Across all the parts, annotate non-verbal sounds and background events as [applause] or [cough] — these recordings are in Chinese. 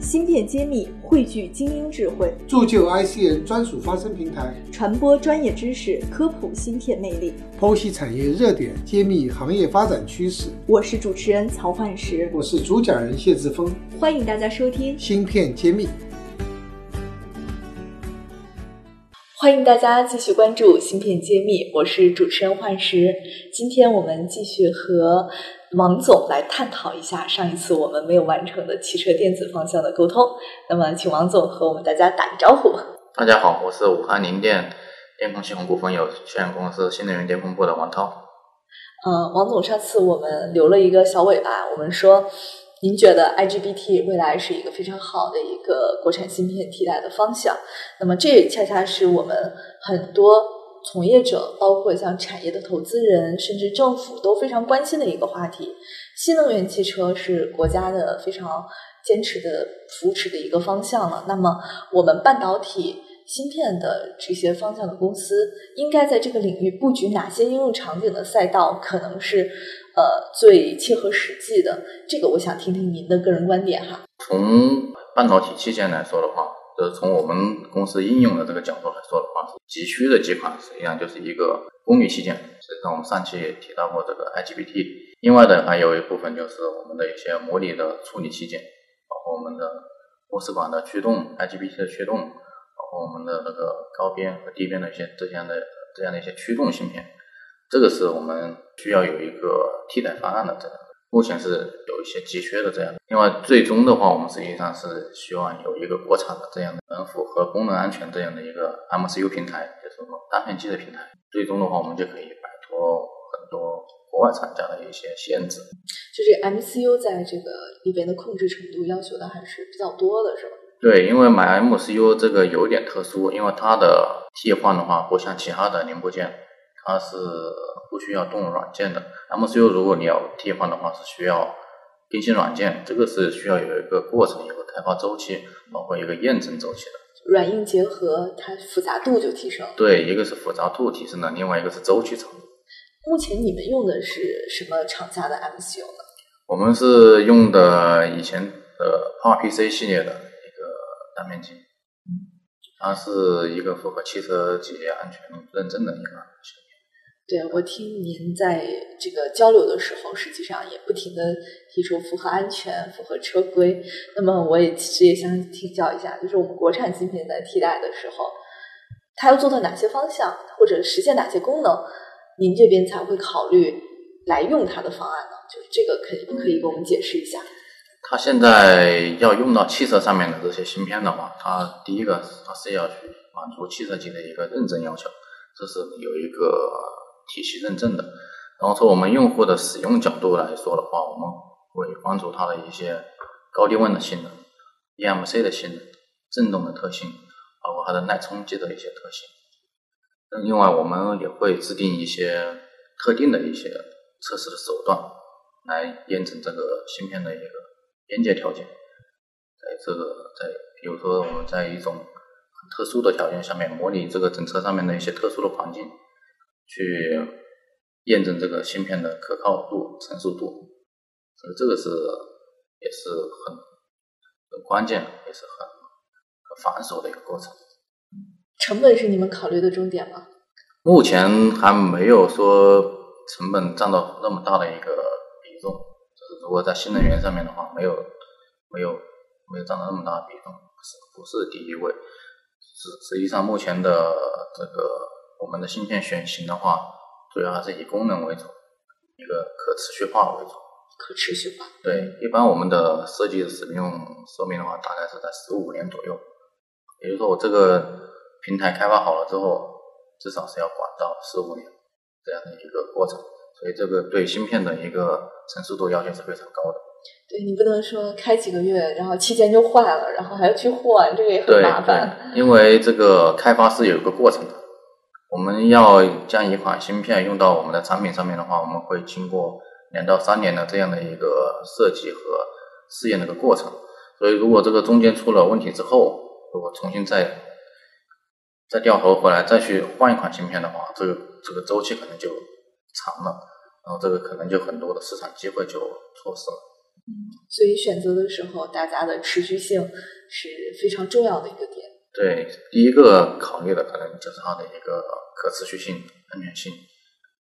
芯片揭秘汇聚精英智慧，铸就 IC 人专属发声平台，传播专业知识，科普芯片魅力，剖析产业热点，揭秘行业发展趋势。我是主持人曹焕石，我是主讲人谢志峰，欢迎大家收听芯片揭秘。欢迎大家继续关注芯片揭秘，我是主持人焕石。今天我们继续和。王总来探讨一下上一次我们没有完成的汽车电子方向的沟通。那么，请王总和我们大家打个招呼。大家好，我是武汉林电电控系统股份有限公司新能源电控部的王涛。嗯，王总，上次我们留了一个小尾巴，我们说您觉得 IGBT 未来是一个非常好的一个国产芯片替代的方向。那么，这也恰恰是我们很多。从业者，包括像产业的投资人，甚至政府都非常关心的一个话题。新能源汽车是国家的非常坚持的扶持的一个方向了。那么，我们半导体芯片的这些方向的公司，应该在这个领域布局哪些应用场景的赛道，可能是呃最切合实际的？这个我想听听您的个人观点哈。从半导体器件来说的话。就是从我们公司应用的这个角度来说的话，急需的几款实际上就是一个功率器件。实际上我们上期也提到过这个 IGBT，另外的还有一部分就是我们的一些模拟的处理器件，包括我们的波斯管的驱动 IGBT 的驱动，包括我们的那个高边和低边的一些这样的这样的一些驱动芯片，这个是我们需要有一个替代方案的这样。目前是有一些急缺的这样，另外最终的话，我们实际上是希望有一个国产的这样的能符合功能安全这样的一个 MCU 平台，就是说单片机的平台。最终的话，我们就可以摆脱很多国外厂家的一些限制。就是 MCU 在这个里边的控制程度要求的还是比较多的，是吧？对，因为买 MCU 这个有点特殊，因为它的替换的话不像其他的零部件，它是。不需要动软件的 MCU，如果你要替换的话，是需要更新软件，这个是需要有一个过程，有个开发周期，包括一个验证周期的。软硬结合，它复杂度就提升。对，一个是复杂度提升了，另外一个是周期长。目前你们用的是什么厂家的 MCU 呢？我们是用的以前的 PowerPC 系列的一个单面机，它是一个符合汽车企业安全认证的一个。对，我听您在这个交流的时候，实际上也不停的提出符合安全、符合车规。那么，我也其实也想请教一下，就是我们国产芯片在替代的时候，它要做到哪些方向，或者实现哪些功能，您这边才会考虑来用它的方案呢？就是这个，可以可以给我们解释一下。它现在要用到汽车上面的这些芯片的话，它第一个它是要去满足汽车级的一个认证要求，这是有一个。体系认证的，然后从我们用户的使用角度来说的话，我们会关注它的一些高低温的性能、EMC 的性能、振动的特性，包括它的耐冲击的一些特性。另外，我们也会制定一些特定的一些测试的手段，来验证这个芯片的一个边界条件。在这个在比如说我们在一种很特殊的条件下面，模拟这个整车上面的一些特殊的环境。去验证这个芯片的可靠度、成熟度，所以这个是也是很很关键，也是很很繁琐的一个过程。成本是你们考虑的重点吗？目前还没有说成本占到那么大的一个比重，就是如果在新能源上面的话，没有没有没有占到那么大的比重，不是不是第一位。实实际上，目前的这个。我们的芯片选型的话，主要还是以功能为主，一个可持续化为主。可持续化。对，一般我们的设计的使用寿命的话，大概是在十五年左右。也就是说，我这个平台开发好了之后，至少是要管到十五年这样的一个过程。所以，这个对芯片的一个成熟度要求是非常高的。对你不能说开几个月，然后期间就坏了，然后还要去换，这个也很麻烦。因为这个开发是有一个过程的。我们要将一款芯片用到我们的产品上面的话，我们会经过两到三年的这样的一个设计和试验的一个过程。所以，如果这个中间出了问题之后，如果重新再再掉头回来再去换一款芯片的话，这个这个周期可能就长了，然后这个可能就很多的市场机会就错失了。嗯所以选择的时候，大家的持续性是非常重要的一个点。对，第一个考虑的可能就是它的一个可持续性、安全性，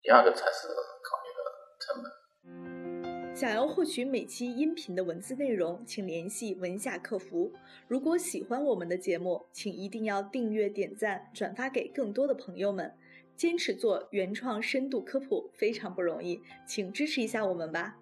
第二个才是考虑的成本。想要获取每期音频的文字内容，请联系文夏客服。如果喜欢我们的节目，请一定要订阅、点赞、转发给更多的朋友们。坚持做原创深度科普非常不容易，请支持一下我们吧。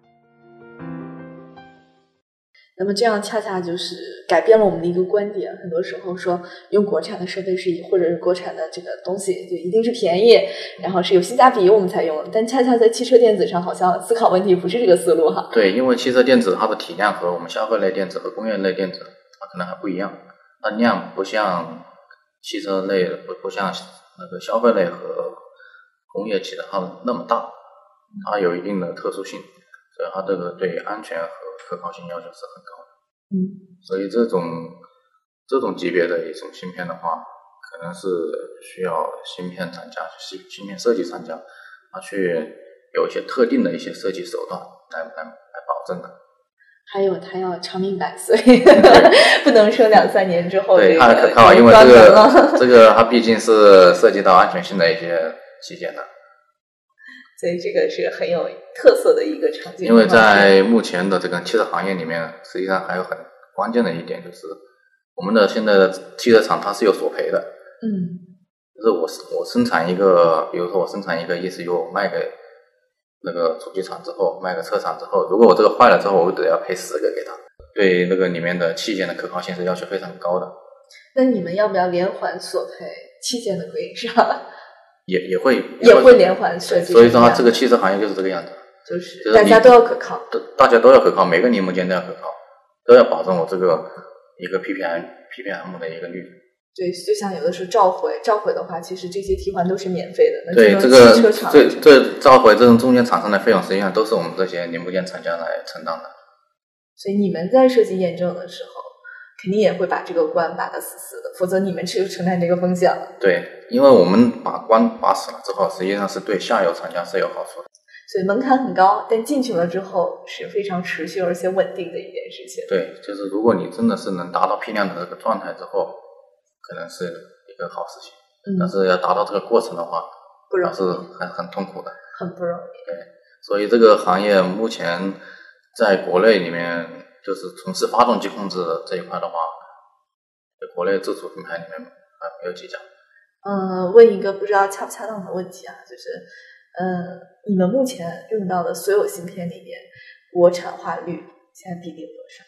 那么这样恰恰就是改变了我们的一个观点。很多时候说用国产的设备是或者是国产的这个东西就一定是便宜，然后是有性价比我们才用。但恰恰在汽车电子上，好像思考问题不是这个思路哈。对，因为汽车电子它的体量和我们消费类电子和工业类电子它可能还不一样，它量不像汽车类不不像那个消费类和工业企的它那么大，它有一定的特殊性，所以它这个对安全和可靠性要求是很高的，嗯，所以这种这种级别的一种芯片的话，可能是需要芯片厂家、芯芯片设计厂家，他去有一些特定的一些设计手段来来来保证的。还有，它要长命百岁，[laughs] 不能说两三年之后对它可靠，因为 [laughs] 这个这个它毕竟是涉及到安全性的一些器件的。所以这个是很有特色的一个场景。因为在目前的这个汽车行业里面，实际上还有很关键的一点就是，我们的现在的汽车厂它是有索赔的。嗯。就是我我生产一个，比如说我生产一个 ECU 卖给那个主机厂之后，卖给车厂之后，如果我这个坏了之后，我得要赔十个给他。对那个里面的器件的可靠性是要求非常高的。那你们要不要连环索赔器件的供应商？也也会也会连环设计，所以说这个汽车行业就是这个样子，就是大家都要可靠，大家都要可靠，每个零部件都要可靠，都要保证我这个一个 PPM PPM 的一个率。对，就像有的时候召回，召回的话，其实这些替换都是免费的。对，这个这这召回这种中间厂商的费用，实际上都是我们这些零部件厂家来承担的。所以你们在设计验证的时候。肯定也会把这个关把的死死的，否则你们只有承担这个风险了。对，因为我们把关把死了之后，实际上是对下游厂家是有好处的。所以门槛很高，但进去了之后是非常持续而且稳定的一件事情。对，就是如果你真的是能达到批量的这个状态之后，可能是一个好事情。嗯。但是要达到这个过程的话，不容易，是很很痛苦的。很不容易。对，所以这个行业目前在国内里面。就是从事发动机控制这一块的话，国内自主品牌里面还没有几家。嗯，问一个不知道恰不恰当的问题啊，就是，嗯，你们目前用到的所有芯片里面，国产化率现在比例有多少？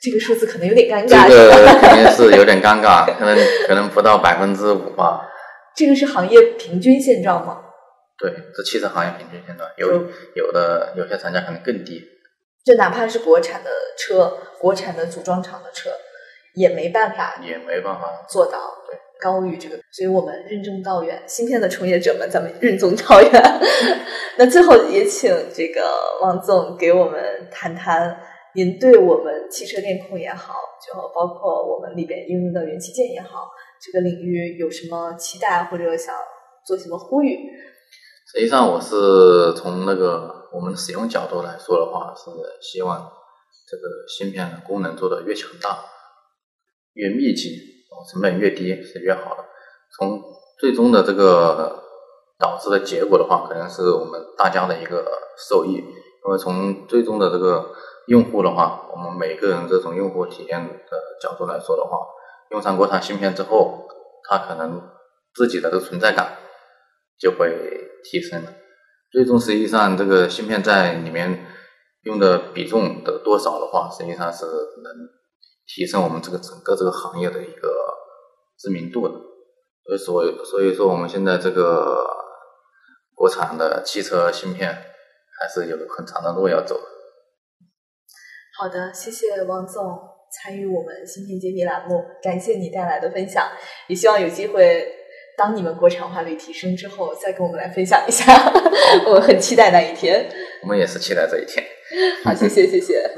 这个数字可能有点尴尬。这个肯定是有点尴尬，可能可能不到百分之五吧。[laughs] 这个是行业平均现状吗？对，这汽车行业平均现状，有有的有些厂家可能更低。就哪怕是国产的车，国产的组装厂的车，也没办法，也没办法做到对高于这个。所以我们任重道远，芯片的从业者们，咱们任重道远。[laughs] 那最后也请这个王总给我们谈谈，您对我们汽车电控也好，就包括我们里边应用的元器件也好，这个领域有什么期待或者想做什么呼吁？实际上，我是从那个。我们使用角度来说的话，是希望这个芯片的功能做得越强大、越密集，成本越低是越好的。从最终的这个导致的结果的话，可能是我们大家的一个受益。因为从最终的这个用户的话，我们每个人这种用户体验的角度来说的话，用上国产芯片之后，他可能自己的这个存在感就会提升了。最终实际上，这个芯片在里面用的比重的多少的话，实际上是能提升我们这个整个这个行业的一个知名度的。所以，所以说我们现在这个国产的汽车芯片还是有很长的路要走。好的，谢谢王总参与我们芯片揭秘栏目，感谢你带来的分享，也希望有机会。当你们国产化率提升之后，再跟我们来分享一下，[laughs] 我们很期待那一天。我们也是期待这一天。[laughs] 好，谢谢，谢谢。[laughs]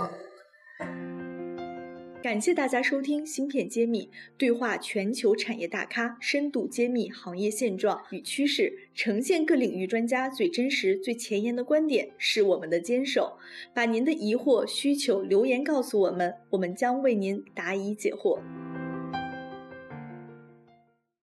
感谢大家收听《芯片揭秘》，对话全球产业大咖，深度揭秘行业现状与趋势，呈现各领域专家最真实、最前沿的观点，是我们的坚守。把您的疑惑、需求留言告诉我们，我们将为您答疑解惑。